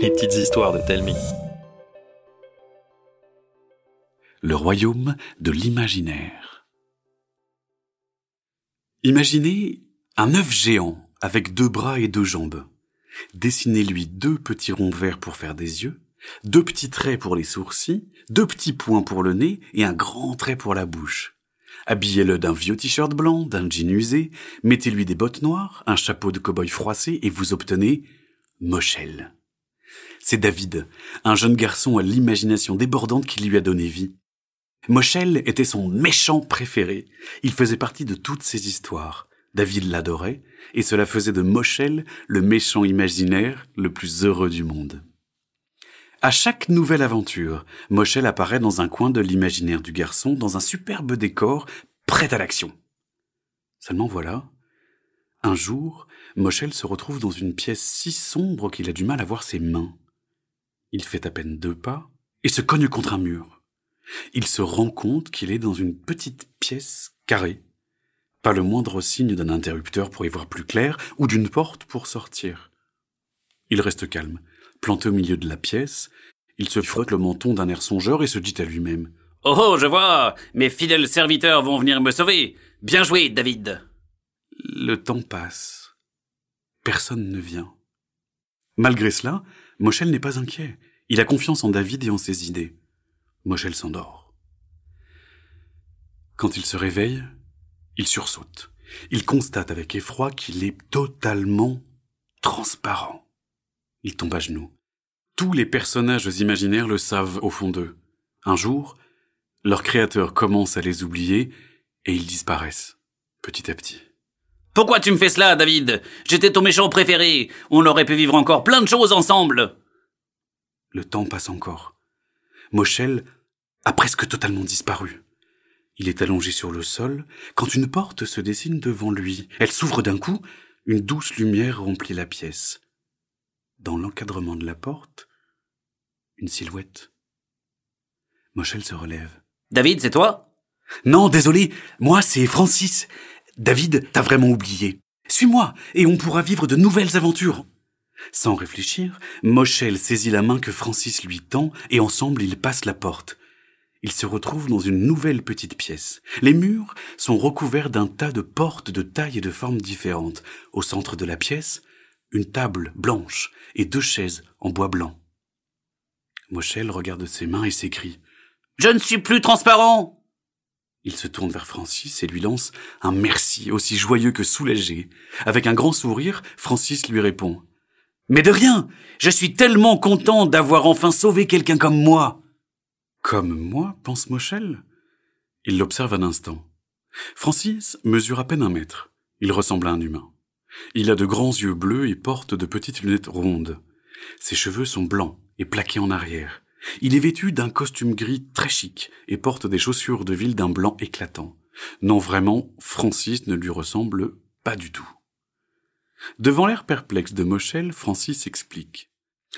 Les petites histoires de Telmi. Le royaume de l'imaginaire. Imaginez un œuf géant avec deux bras et deux jambes. Dessinez-lui deux petits ronds verts pour faire des yeux, deux petits traits pour les sourcils, deux petits points pour le nez et un grand trait pour la bouche. Habillez-le d'un vieux t-shirt blanc, d'un jean usé, mettez-lui des bottes noires, un chapeau de cow-boy froissé et vous obtenez Moshel. C'est David, un jeune garçon à l'imagination débordante qui lui a donné vie. Moshel était son méchant préféré. Il faisait partie de toutes ses histoires. David l'adorait, et cela faisait de Moshel le méchant imaginaire le plus heureux du monde. À chaque nouvelle aventure, Moshel apparaît dans un coin de l'imaginaire du garçon, dans un superbe décor, prêt à l'action. Seulement voilà, un jour, Moshel se retrouve dans une pièce si sombre qu'il a du mal à voir ses mains. Il fait à peine deux pas et se cogne contre un mur. Il se rend compte qu'il est dans une petite pièce carrée. Pas le moindre signe d'un interrupteur pour y voir plus clair ou d'une porte pour sortir. Il reste calme, planté au milieu de la pièce. Il se frotte le menton d'un air songeur et se dit à lui-même. Oh, oh, je vois. Mes fidèles serviteurs vont venir me sauver. Bien joué, David. Le temps passe. Personne ne vient. Malgré cela, Moshel n'est pas inquiet. Il a confiance en David et en ses idées. Moshel s'endort. Quand il se réveille, il sursaute. Il constate avec effroi qu'il est totalement transparent. Il tombe à genoux. Tous les personnages imaginaires le savent au fond d'eux. Un jour, leur créateur commence à les oublier et ils disparaissent, petit à petit. Pourquoi tu me fais cela, David? J'étais ton méchant préféré. On aurait pu vivre encore plein de choses ensemble. Le temps passe encore. Moshel a presque totalement disparu. Il est allongé sur le sol quand une porte se dessine devant lui. Elle s'ouvre d'un coup, une douce lumière remplit la pièce. Dans l'encadrement de la porte, une silhouette. Moshel se relève. David, c'est toi? Non, désolé, moi c'est Francis. David, t'as vraiment oublié. Suis-moi, et on pourra vivre de nouvelles aventures. Sans réfléchir, Moshel saisit la main que Francis lui tend, et ensemble ils passent la porte. Ils se retrouvent dans une nouvelle petite pièce. Les murs sont recouverts d'un tas de portes de tailles et de formes différentes. Au centre de la pièce, une table blanche et deux chaises en bois blanc. Moshel regarde ses mains et s'écrie. Je ne suis plus transparent. Il se tourne vers Francis et lui lance un merci aussi joyeux que soulagé. Avec un grand sourire, Francis lui répond. Mais de rien. Je suis tellement content d'avoir enfin sauvé quelqu'un comme moi. Comme moi, pense Moshel. Il l'observe un instant. Francis mesure à peine un mètre. Il ressemble à un humain. Il a de grands yeux bleus et porte de petites lunettes rondes. Ses cheveux sont blancs et plaqués en arrière. Il est vêtu d'un costume gris très chic et porte des chaussures de ville d'un blanc éclatant. Non, vraiment, Francis ne lui ressemble pas du tout. Devant l'air perplexe de Moshel, Francis explique.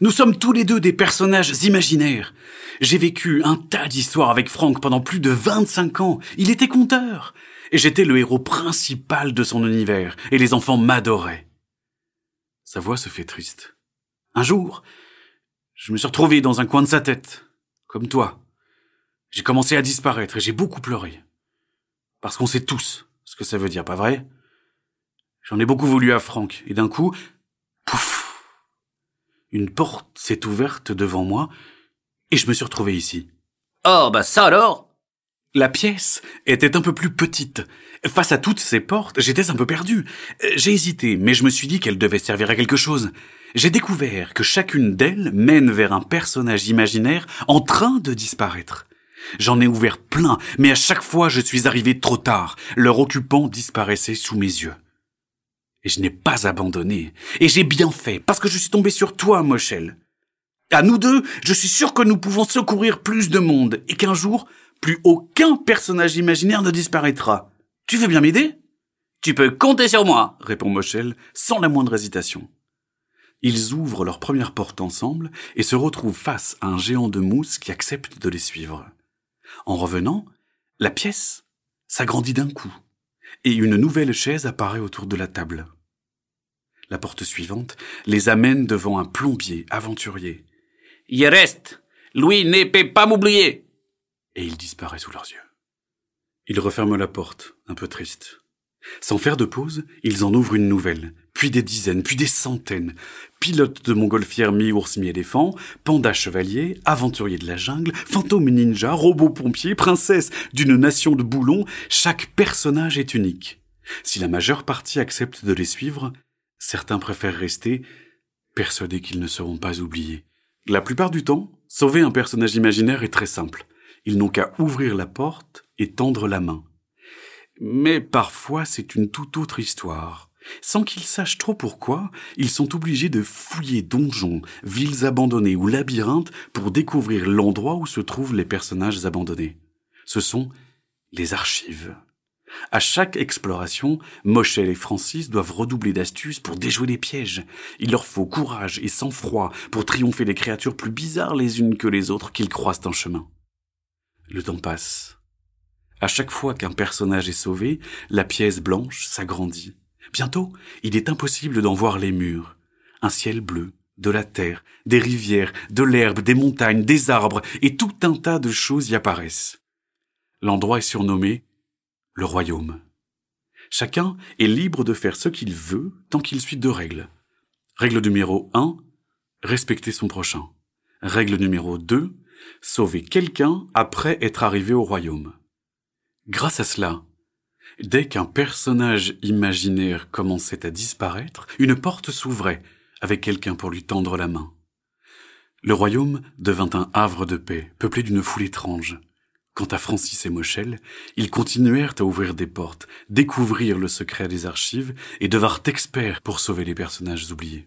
Nous sommes tous les deux des personnages imaginaires. J'ai vécu un tas d'histoires avec Franck pendant plus de 25 ans. Il était conteur. Et j'étais le héros principal de son univers. Et les enfants m'adoraient. Sa voix se fait triste. Un jour, je me suis retrouvé dans un coin de sa tête, comme toi. J'ai commencé à disparaître et j'ai beaucoup pleuré. Parce qu'on sait tous ce que ça veut dire, pas vrai? J'en ai beaucoup voulu à Franck, et d'un coup, pouf Une porte s'est ouverte devant moi, et je me suis retrouvé ici. Oh, bah ça alors? La pièce était un peu plus petite. Face à toutes ces portes, j'étais un peu perdu. J'ai hésité, mais je me suis dit qu'elle devait servir à quelque chose j'ai découvert que chacune d'elles mène vers un personnage imaginaire en train de disparaître. J'en ai ouvert plein, mais à chaque fois je suis arrivé trop tard. Leur occupant disparaissait sous mes yeux. Et je n'ai pas abandonné. Et j'ai bien fait, parce que je suis tombé sur toi, Moshel. À nous deux, je suis sûr que nous pouvons secourir plus de monde, et qu'un jour, plus aucun personnage imaginaire ne disparaîtra. Tu veux bien m'aider? Tu peux compter sur moi, répond Moshel, sans la moindre hésitation. Ils ouvrent leur première porte ensemble et se retrouvent face à un géant de mousse qui accepte de les suivre. En revenant, la pièce s'agrandit d'un coup et une nouvelle chaise apparaît autour de la table. La porte suivante les amène devant un plombier aventurier. Y reste. Louis ne peut pas m'oublier. Et il disparaît sous leurs yeux. Ils referment la porte, un peu triste. Sans faire de pause, ils en ouvrent une nouvelle, puis des dizaines, puis des centaines. Pilotes de montgolfière mi-ours mi-éléphant, pandas chevaliers, aventuriers de la jungle, fantômes ninja, robots pompiers, princesses d'une nation de boulons, chaque personnage est unique. Si la majeure partie accepte de les suivre, certains préfèrent rester persuadés qu'ils ne seront pas oubliés. La plupart du temps, sauver un personnage imaginaire est très simple. Ils n'ont qu'à ouvrir la porte et tendre la main. Mais parfois c'est une toute autre histoire. Sans qu'ils sachent trop pourquoi, ils sont obligés de fouiller donjons, villes abandonnées ou labyrinthes pour découvrir l'endroit où se trouvent les personnages abandonnés. Ce sont les archives. À chaque exploration, Moschel et Francis doivent redoubler d'astuces pour déjouer les pièges. Il leur faut courage et sang-froid pour triompher des créatures plus bizarres les unes que les autres qu'ils croisent en chemin. Le temps passe. À chaque fois qu'un personnage est sauvé, la pièce blanche s'agrandit. Bientôt, il est impossible d'en voir les murs. Un ciel bleu, de la terre, des rivières, de l'herbe, des montagnes, des arbres, et tout un tas de choses y apparaissent. L'endroit est surnommé le royaume. Chacun est libre de faire ce qu'il veut tant qu'il suit deux règles. Règle numéro 1, respecter son prochain. Règle numéro 2, sauver quelqu'un après être arrivé au royaume. Grâce à cela, dès qu'un personnage imaginaire commençait à disparaître, une porte s'ouvrait avec quelqu'un pour lui tendre la main. Le royaume devint un havre de paix, peuplé d'une foule étrange. Quant à Francis et Moschel, ils continuèrent à ouvrir des portes, découvrir le secret des archives et devinrent experts pour sauver les personnages oubliés.